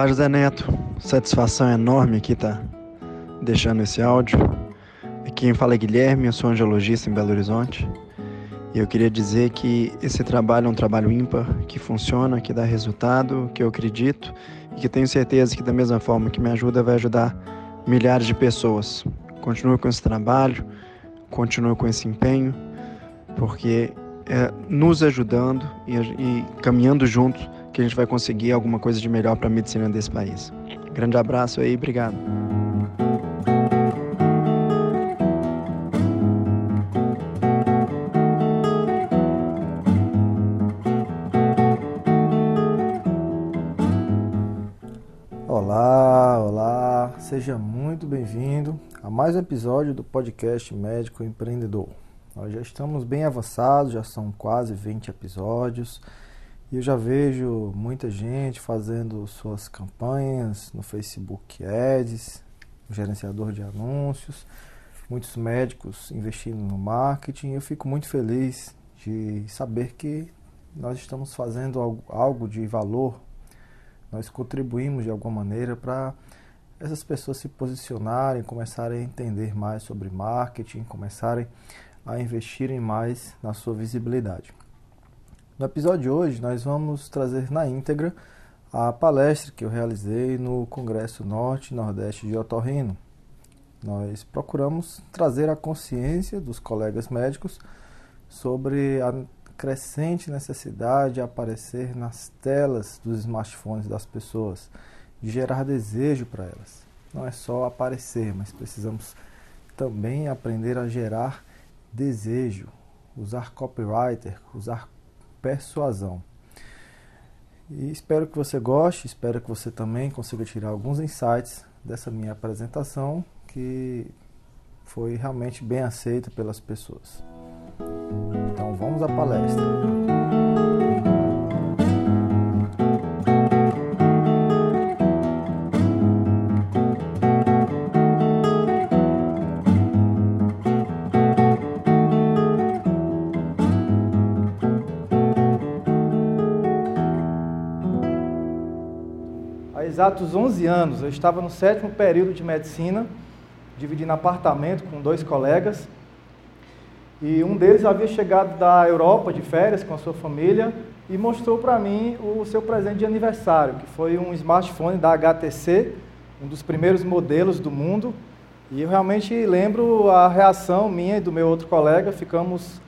Olá, José Neto. Satisfação enorme aqui tá deixando esse áudio. Aqui quem fala é Guilherme, eu sou angiologista em Belo Horizonte. E eu queria dizer que esse trabalho é um trabalho ímpar, que funciona, que dá resultado, que eu acredito e que tenho certeza que da mesma forma que me ajuda, vai ajudar milhares de pessoas. Continue com esse trabalho, continue com esse empenho, porque é nos ajudando e, e caminhando juntos que a gente vai conseguir alguma coisa de melhor para a medicina desse país. Grande abraço aí, obrigado. Olá, olá, seja muito bem-vindo a mais um episódio do podcast Médico Empreendedor. Nós já estamos bem avançados, já são quase 20 episódios e eu já vejo muita gente fazendo suas campanhas no Facebook Ads, gerenciador de anúncios, muitos médicos investindo no marketing. Eu fico muito feliz de saber que nós estamos fazendo algo de valor nós contribuímos de alguma maneira para essas pessoas se posicionarem, começarem a entender mais sobre marketing, começarem a investirem mais na sua visibilidade. No episódio de hoje, nós vamos trazer na íntegra a palestra que eu realizei no Congresso Norte e Nordeste de Otorrino. Nós procuramos trazer a consciência dos colegas médicos sobre a crescente necessidade de aparecer nas telas dos smartphones das pessoas, de gerar desejo para elas. Não é só aparecer, mas precisamos também aprender a gerar desejo, usar copywriter, usar persuasão. E espero que você goste, espero que você também consiga tirar alguns insights dessa minha apresentação que foi realmente bem aceita pelas pessoas. Então vamos à palestra. Exatos 11 anos, eu estava no sétimo período de medicina, dividindo apartamento com dois colegas, e um deles havia chegado da Europa de férias com a sua família e mostrou para mim o seu presente de aniversário, que foi um smartphone da HTC, um dos primeiros modelos do mundo. E eu realmente lembro a reação minha e do meu outro colega, ficamos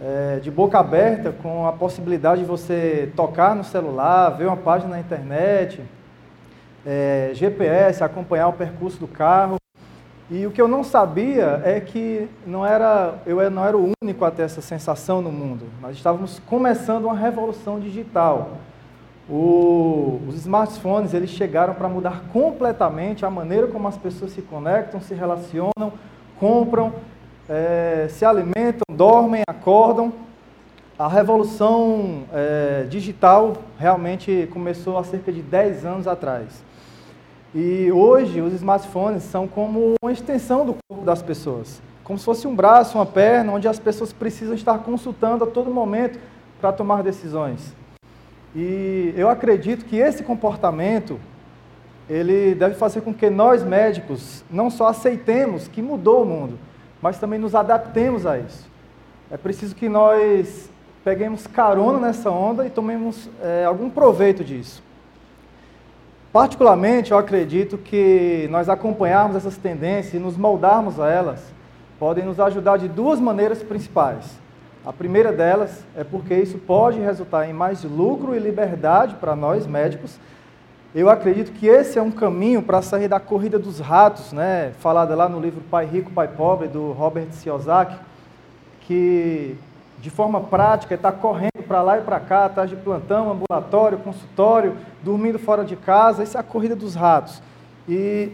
é, de boca aberta com a possibilidade de você tocar no celular, ver uma página na internet, é, GPS, acompanhar o percurso do carro. E o que eu não sabia é que não era, eu não era o único a ter essa sensação no mundo. Nós estávamos começando uma revolução digital. O, os smartphones eles chegaram para mudar completamente a maneira como as pessoas se conectam, se relacionam, compram, é, se alimentam, dormem, acordam. A revolução é, digital realmente começou há cerca de 10 anos atrás. E hoje os smartphones são como uma extensão do corpo das pessoas, como se fosse um braço, uma perna, onde as pessoas precisam estar consultando a todo momento para tomar decisões. E eu acredito que esse comportamento ele deve fazer com que nós médicos não só aceitemos que mudou o mundo, mas também nos adaptemos a isso. É preciso que nós peguemos carona nessa onda e tomemos é, algum proveito disso. Particularmente, eu acredito que nós acompanharmos essas tendências e nos moldarmos a elas podem nos ajudar de duas maneiras principais. A primeira delas é porque isso pode resultar em mais lucro e liberdade para nós médicos. Eu acredito que esse é um caminho para sair da corrida dos ratos, né? falada lá no livro Pai Rico, Pai Pobre, do Robert Kiyosaki, que de forma prática está correndo para lá e para cá, atrás de plantão, ambulatório, consultório, dormindo fora de casa, isso é a corrida dos ratos. E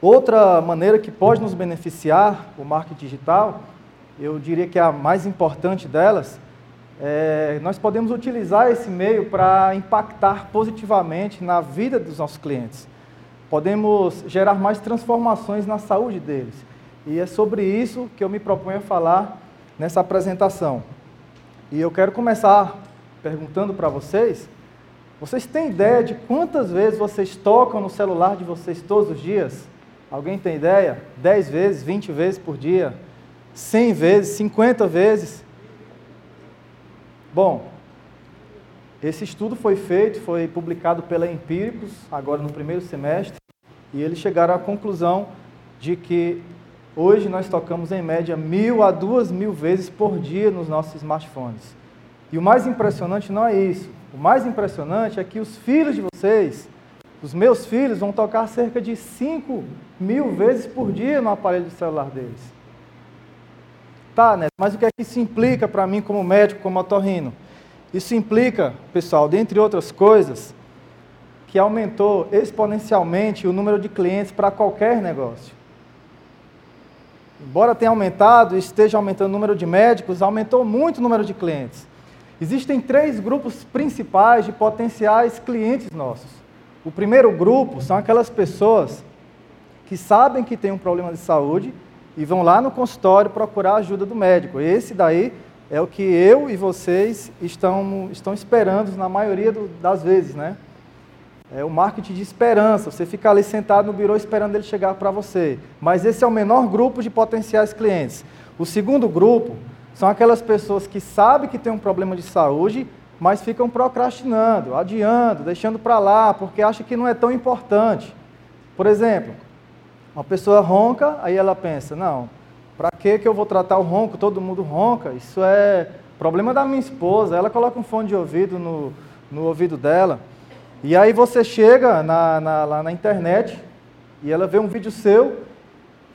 outra maneira que pode nos beneficiar o marketing digital, eu diria que é a mais importante delas, é, nós podemos utilizar esse meio para impactar positivamente na vida dos nossos clientes. Podemos gerar mais transformações na saúde deles. E é sobre isso que eu me proponho a falar nessa apresentação. E eu quero começar perguntando para vocês Vocês têm ideia de quantas vezes vocês tocam no celular de vocês todos os dias? Alguém tem ideia? 10 vezes, 20 vezes por dia? 100 vezes, 50 vezes? Bom, esse estudo foi feito, foi publicado pela Empíricos, agora no primeiro semestre, e eles chegaram à conclusão de que hoje nós tocamos em média mil a duas mil vezes por dia nos nossos smartphones. E o mais impressionante não é isso. O mais impressionante é que os filhos de vocês, os meus filhos, vão tocar cerca de 5 mil vezes por dia no aparelho celular deles. Tá, né? Mas o que é que isso implica para mim como médico, como otorrino? Isso implica, pessoal, dentre outras coisas, que aumentou exponencialmente o número de clientes para qualquer negócio. Embora tenha aumentado, esteja aumentando o número de médicos, aumentou muito o número de clientes. Existem três grupos principais de potenciais clientes nossos. O primeiro grupo são aquelas pessoas que sabem que tem um problema de saúde e vão lá no consultório procurar a ajuda do médico. Esse daí é o que eu e vocês estão, estão esperando na maioria do, das vezes, né? É o marketing de esperança. Você fica ali sentado no birô esperando ele chegar para você. Mas esse é o menor grupo de potenciais clientes. O segundo grupo são aquelas pessoas que sabem que tem um problema de saúde, mas ficam procrastinando, adiando, deixando para lá, porque acham que não é tão importante. Por exemplo, uma pessoa ronca, aí ela pensa: não, para que eu vou tratar o ronco? Todo mundo ronca. Isso é problema da minha esposa. Ela coloca um fone de ouvido no, no ouvido dela. E aí você chega na, na, lá na internet e ela vê um vídeo seu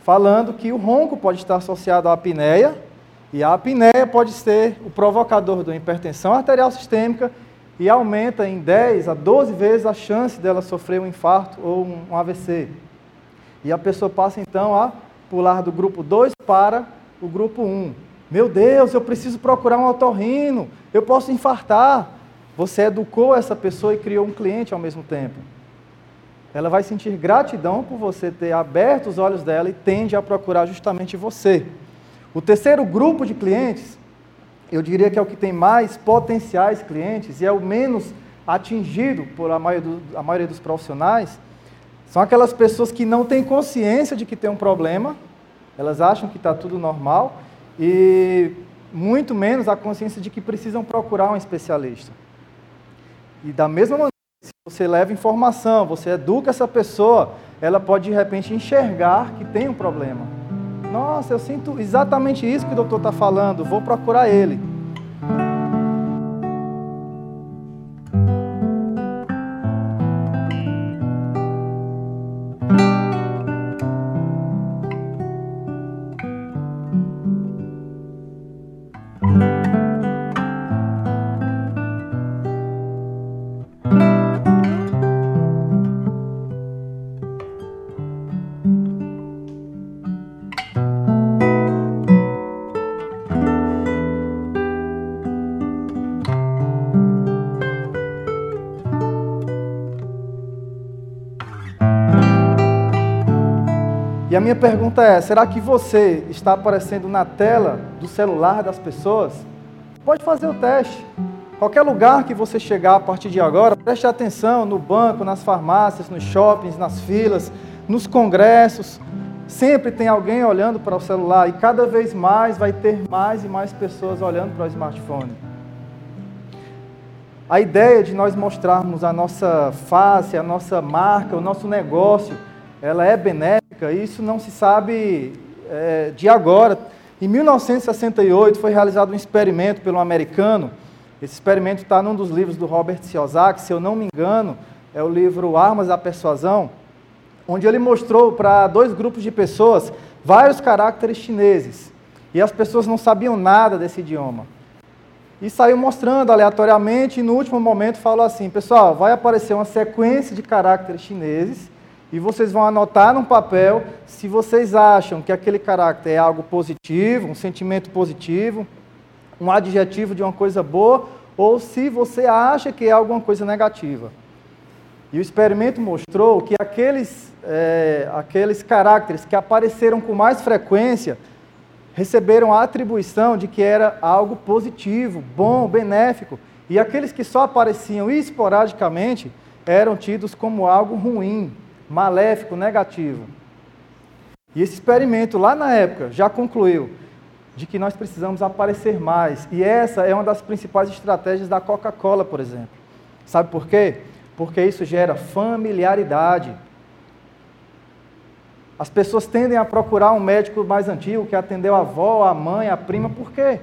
falando que o ronco pode estar associado à apneia e a apneia pode ser o provocador da hipertensão arterial sistêmica e aumenta em 10 a 12 vezes a chance dela sofrer um infarto ou um AVC. E a pessoa passa então a pular do grupo 2 para o grupo 1. Meu Deus, eu preciso procurar um otorrino, eu posso infartar. Você educou essa pessoa e criou um cliente ao mesmo tempo. Ela vai sentir gratidão por você ter aberto os olhos dela e tende a procurar justamente você. O terceiro grupo de clientes, eu diria que é o que tem mais potenciais clientes e é o menos atingido por a maioria, do, a maioria dos profissionais, são aquelas pessoas que não têm consciência de que tem um problema, elas acham que está tudo normal e muito menos a consciência de que precisam procurar um especialista. E da mesma maneira, se você leva informação, você educa essa pessoa, ela pode de repente enxergar que tem um problema. Nossa, eu sinto exatamente isso que o doutor está falando, vou procurar ele. E a minha pergunta é: será que você está aparecendo na tela do celular das pessoas? Pode fazer o teste. Qualquer lugar que você chegar a partir de agora, preste atenção no banco, nas farmácias, nos shoppings, nas filas, nos congressos. Sempre tem alguém olhando para o celular e cada vez mais vai ter mais e mais pessoas olhando para o smartphone. A ideia de nós mostrarmos a nossa face, a nossa marca, o nosso negócio, ela é benéfica isso não se sabe é, de agora. Em 1968 foi realizado um experimento pelo americano. Esse experimento está num dos livros do Robert Kiyosaki, se eu não me engano, é o livro Armas da Persuasão, onde ele mostrou para dois grupos de pessoas vários caracteres chineses. E as pessoas não sabiam nada desse idioma. E saiu mostrando aleatoriamente e no último momento falou assim: pessoal, vai aparecer uma sequência de caracteres chineses e vocês vão anotar num papel se vocês acham que aquele caráter é algo positivo, um sentimento positivo, um adjetivo de uma coisa boa, ou se você acha que é alguma coisa negativa. E o experimento mostrou que aqueles, é, aqueles caracteres que apareceram com mais frequência receberam a atribuição de que era algo positivo, bom, benéfico, E aqueles que só apareciam esporadicamente eram tidos como algo ruim, maléfico, negativo. E esse experimento, lá na época, já concluiu de que nós precisamos aparecer mais. E essa é uma das principais estratégias da Coca-Cola, por exemplo. Sabe por quê? Porque isso gera familiaridade. As pessoas tendem a procurar um médico mais antigo que atendeu a avó, a mãe, a prima, por quê?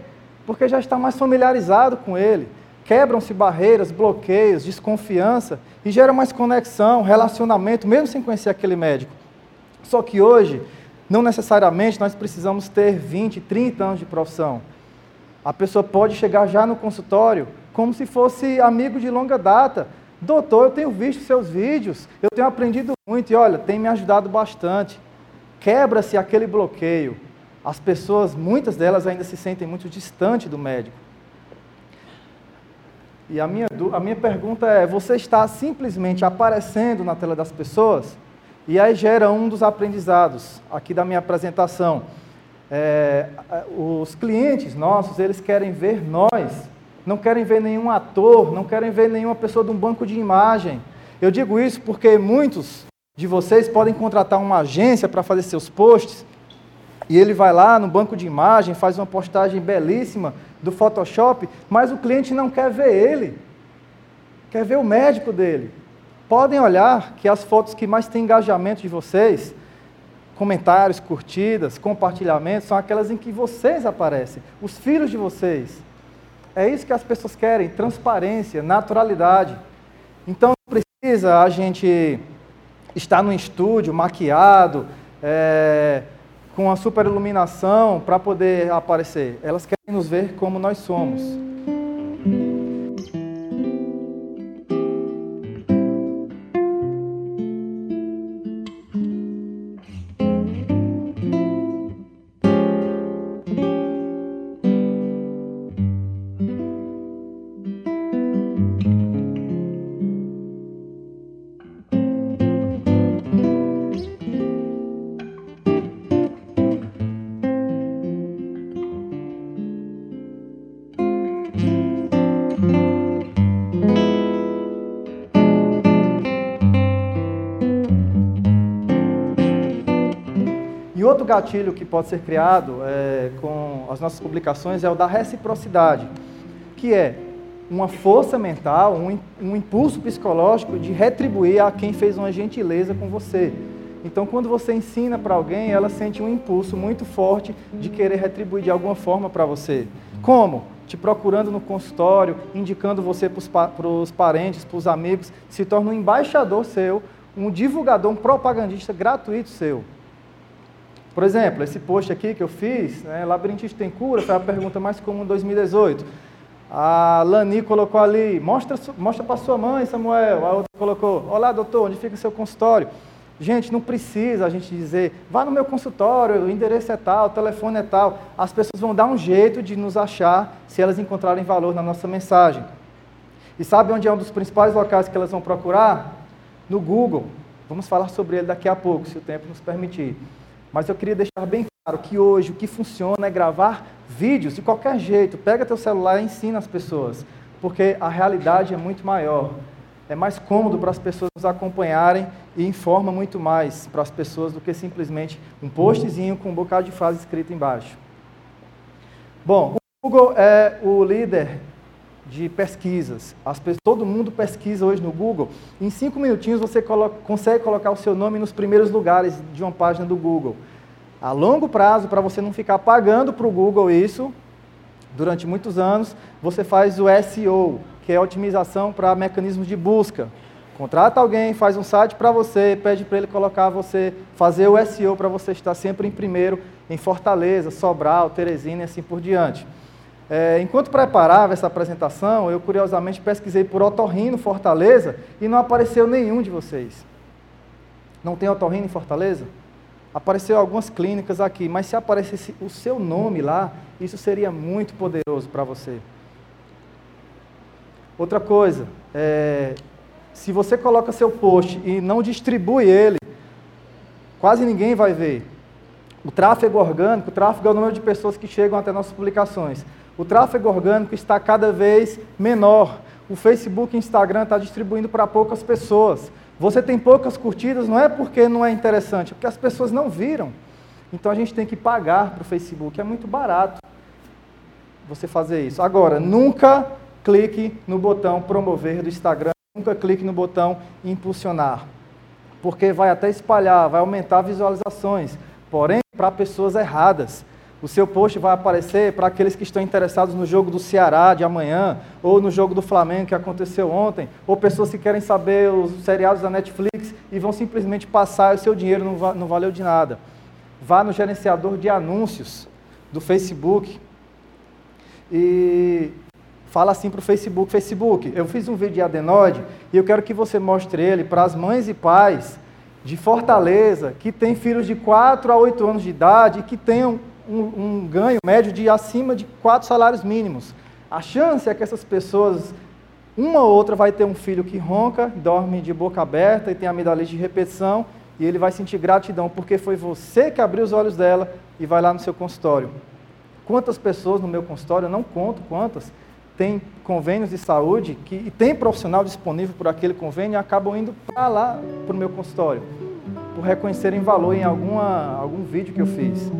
Porque já está mais familiarizado com ele. Quebram-se barreiras, bloqueios, desconfiança e gera mais conexão, relacionamento, mesmo sem conhecer aquele médico. Só que hoje, não necessariamente nós precisamos ter 20, 30 anos de profissão. A pessoa pode chegar já no consultório como se fosse amigo de longa data. Doutor, eu tenho visto seus vídeos, eu tenho aprendido muito e olha, tem me ajudado bastante. Quebra-se aquele bloqueio. As pessoas, muitas delas ainda se sentem muito distante do médico. E a minha, a minha pergunta é: você está simplesmente aparecendo na tela das pessoas? E aí gera um dos aprendizados aqui da minha apresentação. É, os clientes nossos, eles querem ver nós, não querem ver nenhum ator, não querem ver nenhuma pessoa de um banco de imagem. Eu digo isso porque muitos de vocês podem contratar uma agência para fazer seus posts, e ele vai lá no banco de imagem, faz uma postagem belíssima do Photoshop, mas o cliente não quer ver ele, quer ver o médico dele. Podem olhar que as fotos que mais têm engajamento de vocês, comentários, curtidas, compartilhamentos, são aquelas em que vocês aparecem, os filhos de vocês. É isso que as pessoas querem: transparência, naturalidade. Então não precisa a gente estar no estúdio maquiado, é, com a super iluminação para poder aparecer. Elas querem nos ver como nós somos. Gatilho que pode ser criado é, com as nossas publicações é o da reciprocidade, que é uma força mental, um, um impulso psicológico de retribuir a quem fez uma gentileza com você. Então, quando você ensina para alguém, ela sente um impulso muito forte de querer retribuir de alguma forma para você. Como? Te procurando no consultório, indicando você para os parentes, para os amigos, se torna um embaixador seu, um divulgador, um propagandista gratuito seu. Por exemplo, esse post aqui que eu fiz, né, labirintite tem cura, foi a pergunta mais comum em 2018. A Lani colocou ali, mostra, mostra para sua mãe, Samuel. A outra colocou, olá doutor, onde fica o seu consultório? Gente, não precisa a gente dizer, vá no meu consultório, o endereço é tal, o telefone é tal. As pessoas vão dar um jeito de nos achar se elas encontrarem valor na nossa mensagem. E sabe onde é um dos principais locais que elas vão procurar? No Google. Vamos falar sobre ele daqui a pouco, se o tempo nos permitir. Mas eu queria deixar bem claro que hoje o que funciona é gravar vídeos de qualquer jeito. Pega teu celular e ensina as pessoas, porque a realidade é muito maior. É mais cômodo para as pessoas nos acompanharem e informa muito mais para as pessoas do que simplesmente um postzinho com um bocado de frase escrita embaixo. Bom, o Google é o líder de pesquisas. Pessoas, todo mundo pesquisa hoje no Google. Em cinco minutinhos você coloca, consegue colocar o seu nome nos primeiros lugares de uma página do Google. A longo prazo, para você não ficar pagando para o Google isso, durante muitos anos, você faz o SEO, que é a otimização para mecanismos de busca. Contrata alguém, faz um site para você, pede para ele colocar você, fazer o SEO para você estar sempre em primeiro em Fortaleza, Sobral, Teresina e assim por diante. É, enquanto preparava essa apresentação, eu curiosamente pesquisei por otorrino Fortaleza e não apareceu nenhum de vocês. Não tem otorrino em Fortaleza? Apareceu algumas clínicas aqui, mas se aparecesse o seu nome lá, isso seria muito poderoso para você. Outra coisa, é, se você coloca seu post e não distribui ele, quase ninguém vai ver. O tráfego orgânico, o tráfego é o número de pessoas que chegam até nossas publicações. O tráfego orgânico está cada vez menor. O Facebook e Instagram está distribuindo para poucas pessoas. Você tem poucas curtidas, não é porque não é interessante, é porque as pessoas não viram. Então a gente tem que pagar para o Facebook, é muito barato você fazer isso. Agora, nunca clique no botão promover do Instagram, nunca clique no botão impulsionar, porque vai até espalhar, vai aumentar visualizações, porém para pessoas erradas. O seu post vai aparecer para aqueles que estão interessados no jogo do Ceará de amanhã, ou no jogo do Flamengo que aconteceu ontem, ou pessoas que querem saber os seriados da Netflix e vão simplesmente passar o seu dinheiro não, não valeu de nada. Vá no gerenciador de anúncios do Facebook e fala assim para o Facebook: Facebook, eu fiz um vídeo de adenoide e eu quero que você mostre ele para as mães e pais de Fortaleza que têm filhos de 4 a 8 anos de idade e que tenham um, um ganho médio de acima de quatro salários mínimos. A chance é que essas pessoas, uma ou outra, vai ter um filho que ronca, dorme de boca aberta e tem amidalite de repetição, e ele vai sentir gratidão porque foi você que abriu os olhos dela e vai lá no seu consultório. Quantas pessoas no meu consultório, eu não conto quantas, têm convênios de saúde que, e tem profissional disponível por aquele convênio e acabam indo para lá, para o meu consultório, por reconhecerem valor em alguma, algum vídeo que eu fiz.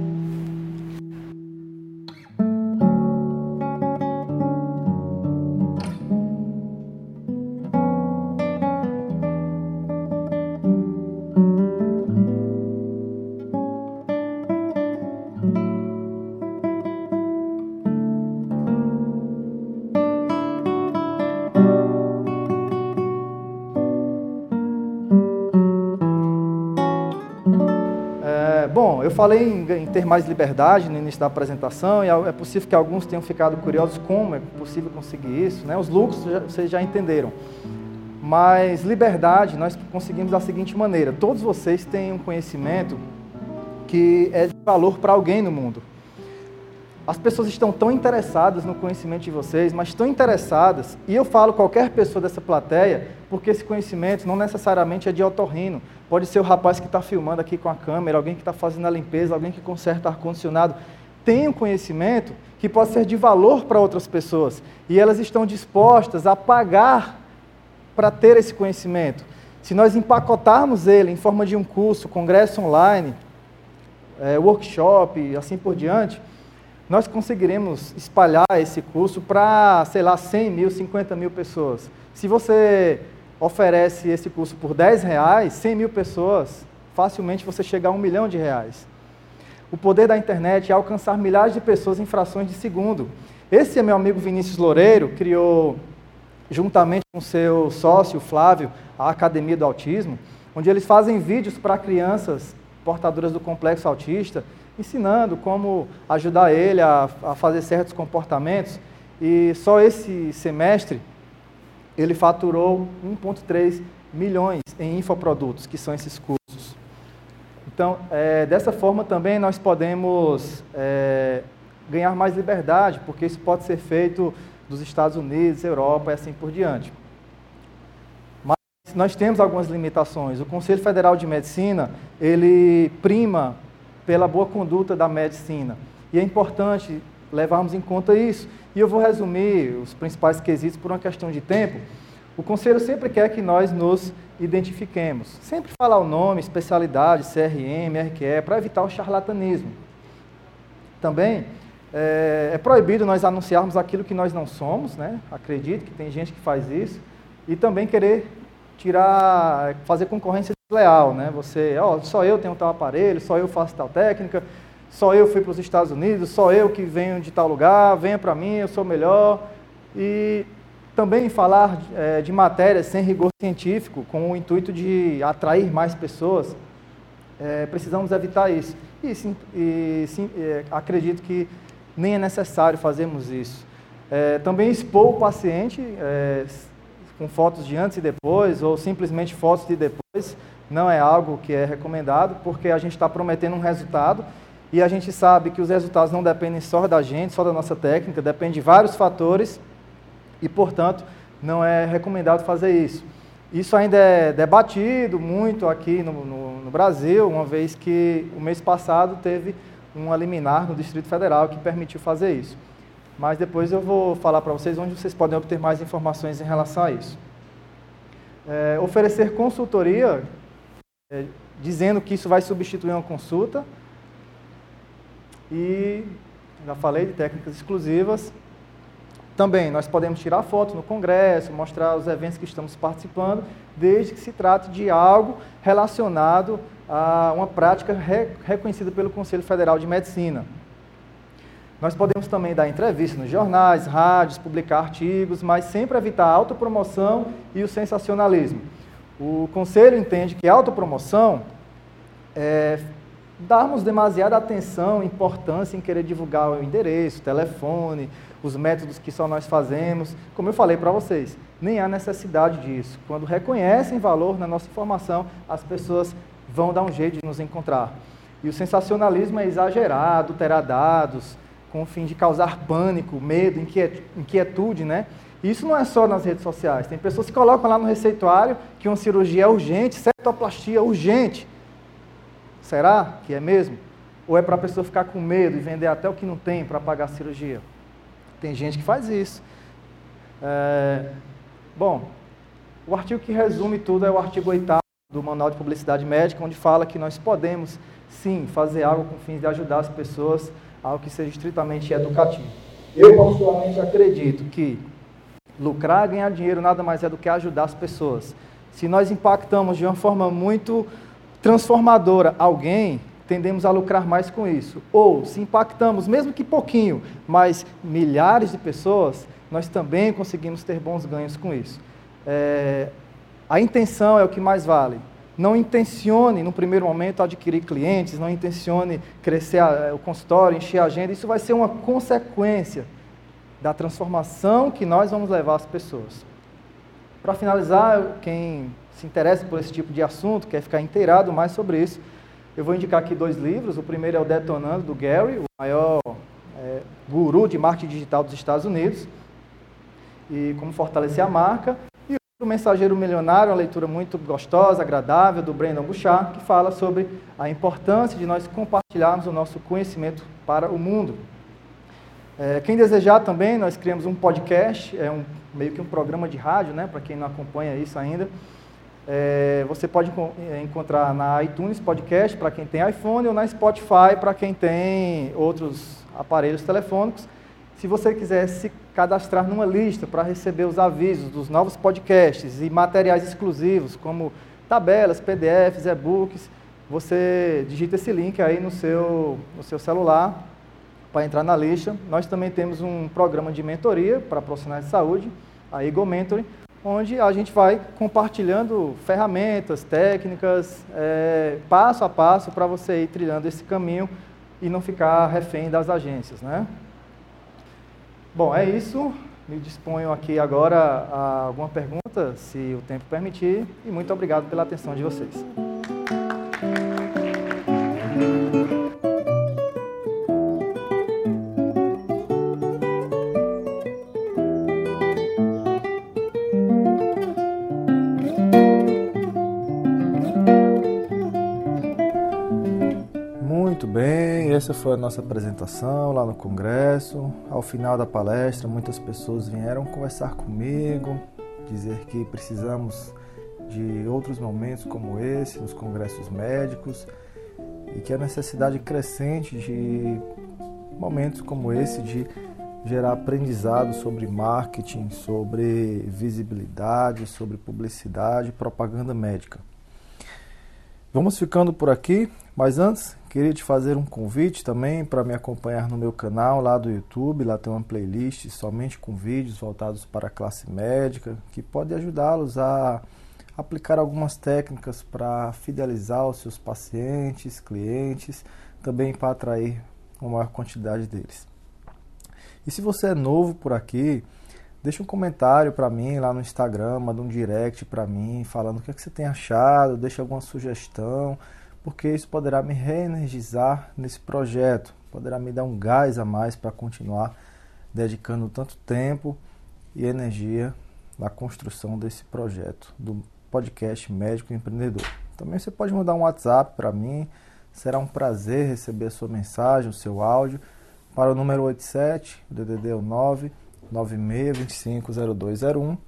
Falei em, em, ter mais liberdade no início da apresentação, e é possível que alguns tenham ficado curiosos como é possível conseguir isso. Né? Os lucros vocês já entenderam. Mas liberdade nós conseguimos da seguinte maneira: todos vocês têm um conhecimento que é de valor para alguém no mundo. As pessoas estão tão interessadas no conhecimento de vocês, mas tão interessadas, e eu falo qualquer pessoa dessa plateia, porque esse conhecimento não necessariamente é de otorrino. Pode ser o rapaz que está filmando aqui com a câmera, alguém que está fazendo a limpeza, alguém que conserta ar-condicionado. Tem um conhecimento que pode ser de valor para outras pessoas, e elas estão dispostas a pagar para ter esse conhecimento. Se nós empacotarmos ele em forma de um curso, congresso online, é, workshop, assim por diante, nós conseguiremos espalhar esse curso para, sei lá, 100 mil, 50 mil pessoas. Se você oferece esse curso por 10 reais, 100 mil pessoas, facilmente você chega a um milhão de reais. O poder da internet é alcançar milhares de pessoas em frações de segundo. Esse é meu amigo Vinícius Loureiro, criou, juntamente com seu sócio Flávio, a Academia do Autismo, onde eles fazem vídeos para crianças portadoras do complexo autista, ensinando como ajudar ele a, a fazer certos comportamentos. E só esse semestre ele faturou 1,3 milhões em infoprodutos, que são esses cursos. Então, é, dessa forma também nós podemos é, ganhar mais liberdade, porque isso pode ser feito dos Estados Unidos, Europa e assim por diante. Mas nós temos algumas limitações. O Conselho Federal de Medicina, ele prima pela boa conduta da medicina. E é importante levarmos em conta isso. E eu vou resumir os principais quesitos por uma questão de tempo. O conselho sempre quer que nós nos identifiquemos. Sempre falar o nome, especialidade, CRM, RQE, para evitar o charlatanismo. Também é, é, proibido nós anunciarmos aquilo que nós não somos, né? Acredito que tem gente que faz isso. E também querer tirar, fazer concorrência leal, né? Você, ó, só eu tenho tal aparelho, só eu faço tal técnica, só eu fui para os Estados Unidos, só eu que venho de tal lugar, venha para mim, eu sou melhor. E também falar é, de matérias sem rigor científico, com o intuito de atrair mais pessoas, é, precisamos evitar isso. E, sim, e sim, é, acredito que nem é necessário fazermos isso. É, também expor o paciente é, com fotos de antes e depois, ou simplesmente fotos de depois, não é algo que é recomendado, porque a gente está prometendo um resultado e a gente sabe que os resultados não dependem só da gente, só da nossa técnica, depende de vários fatores e, portanto, não é recomendado fazer isso. Isso ainda é debatido muito aqui no, no, no, Brasil, uma vez que o mês passado teve um liminar no Distrito Federal que permitiu fazer isso. Mas depois eu vou falar para vocês onde vocês podem obter mais informações em relação a isso. É, oferecer consultoria, é, dizendo que isso vai substituir uma consulta. E já falei de técnicas exclusivas. Também nós podemos tirar foto no congresso, mostrar os eventos que estamos participando, desde que se trate de algo relacionado a uma prática re reconhecida pelo Conselho Federal de Medicina. Nós podemos também dar entrevistas nos jornais, rádios, publicar artigos, mas sempre evitar a autopromoção e o sensacionalismo. O Conselho entende que autopromoção é darmos demasiada atenção, importância em querer divulgar o endereço, o telefone, os métodos que só nós fazemos. Como eu falei para vocês, nem há necessidade disso. Quando reconhecem valor na nossa informação, as pessoas vão dar um jeito de nos encontrar. E o sensacionalismo é exagerar, adulterar dados, com o fim de causar pânico, medo, inquietude, né? Isso não é só nas redes sociais. Tem pessoas que colocam lá no receituário que uma cirurgia é urgente, septoplastia urgente. Será que é mesmo? Ou é para a pessoa ficar com medo e vender até o que não tem para pagar a cirurgia? Tem gente que faz isso. É... Bom, o artigo que resume tudo é o artigo 8 do Manual de Publicidade Médica, onde fala que nós podemos, sim, fazer algo com fins de ajudar as pessoas, algo que seja estritamente educativo. Eu, particularmente, acredito que lucrar, ganhar dinheiro, nada mais é do que ajudar as pessoas. Se nós impactamos de uma forma muito transformadora alguém, tendemos a lucrar mais com isso. Ou, se impactamos, mesmo que pouquinho, mas milhares de pessoas, nós também conseguimos ter bons ganhos com isso. É, a intenção é o que mais vale. Não intencione, no primeiro momento, adquirir clientes, não intencione crescer o consultório, encher a agenda. Isso vai ser uma consequência da transformação que nós vamos levar às pessoas. Para finalizar, quem se interessa por esse tipo de assunto, quer ficar inteirado mais sobre isso, eu vou indicar aqui dois livros. O primeiro é o Detonando, do Gary, o maior é, guru de marketing digital dos Estados Unidos, e como fortalecer a marca. E o Mensageiro Milionário, uma leitura muito gostosa, agradável, do Brandon Bouchard, que fala sobre a importância de nós compartilharmos o nosso conhecimento para o mundo. É, quem desejar também, nós criamos um podcast, é um, meio que um programa de rádio, né, para quem não acompanha isso ainda. É, você pode é, encontrar na iTunes Podcast para quem tem iPhone ou na Spotify para quem tem outros aparelhos telefônicos. Se você quiser se cadastrar numa lista para receber os avisos dos novos podcasts e materiais exclusivos, como tabelas, PDFs, e-books, você digita esse link aí no seu, no seu celular para entrar na lista. Nós também temos um programa de mentoria para profissionais de saúde, a Eagle Mentoring, onde a gente vai compartilhando ferramentas, técnicas, é, passo a passo para você ir trilhando esse caminho e não ficar refém das agências, né? Bom, é isso. Me disponho aqui agora a alguma pergunta, se o tempo permitir, e muito obrigado pela atenção de vocês. Essa foi a nossa apresentação lá no congresso. Ao final da palestra, muitas pessoas vieram conversar comigo, dizer que precisamos de outros momentos como esse nos congressos médicos e que a necessidade crescente de momentos como esse de gerar aprendizado sobre marketing, sobre visibilidade, sobre publicidade, propaganda médica. Vamos ficando por aqui, mas antes queria te fazer um convite também para me acompanhar no meu canal lá do YouTube. Lá tem uma playlist somente com vídeos voltados para a classe médica que pode ajudá-los a aplicar algumas técnicas para fidelizar os seus pacientes, clientes, também para atrair uma maior quantidade deles. E se você é novo por aqui, Deixa um comentário para mim lá no Instagram, manda um direct para mim falando o que, é que você tem achado, deixa alguma sugestão, porque isso poderá me reenergizar nesse projeto, poderá me dar um gás a mais para continuar dedicando tanto tempo e energia na construção desse projeto do podcast Médico Empreendedor. Também você pode mandar um WhatsApp para mim, será um prazer receber a sua mensagem, o seu áudio, para o número 87, DDD 9 96250201.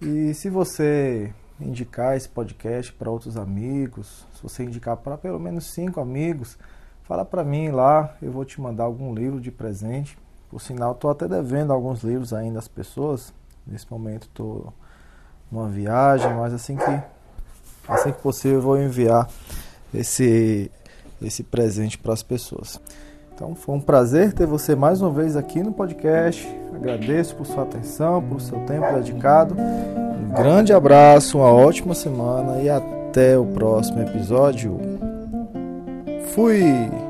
E se você indicar esse podcast para outros amigos, se você indicar para pelo menos cinco amigos, fala para mim lá, eu vou te mandar algum livro de presente. Por sinal, estou até devendo alguns livros ainda às pessoas. Nesse momento estou numa viagem, mas assim que assim que possível eu vou enviar esse esse presente para as pessoas. Então foi um prazer ter você mais uma vez aqui no podcast. Agradeço por sua atenção, por seu tempo dedicado. Grande abraço, uma ótima semana e até o próximo episódio. Fui!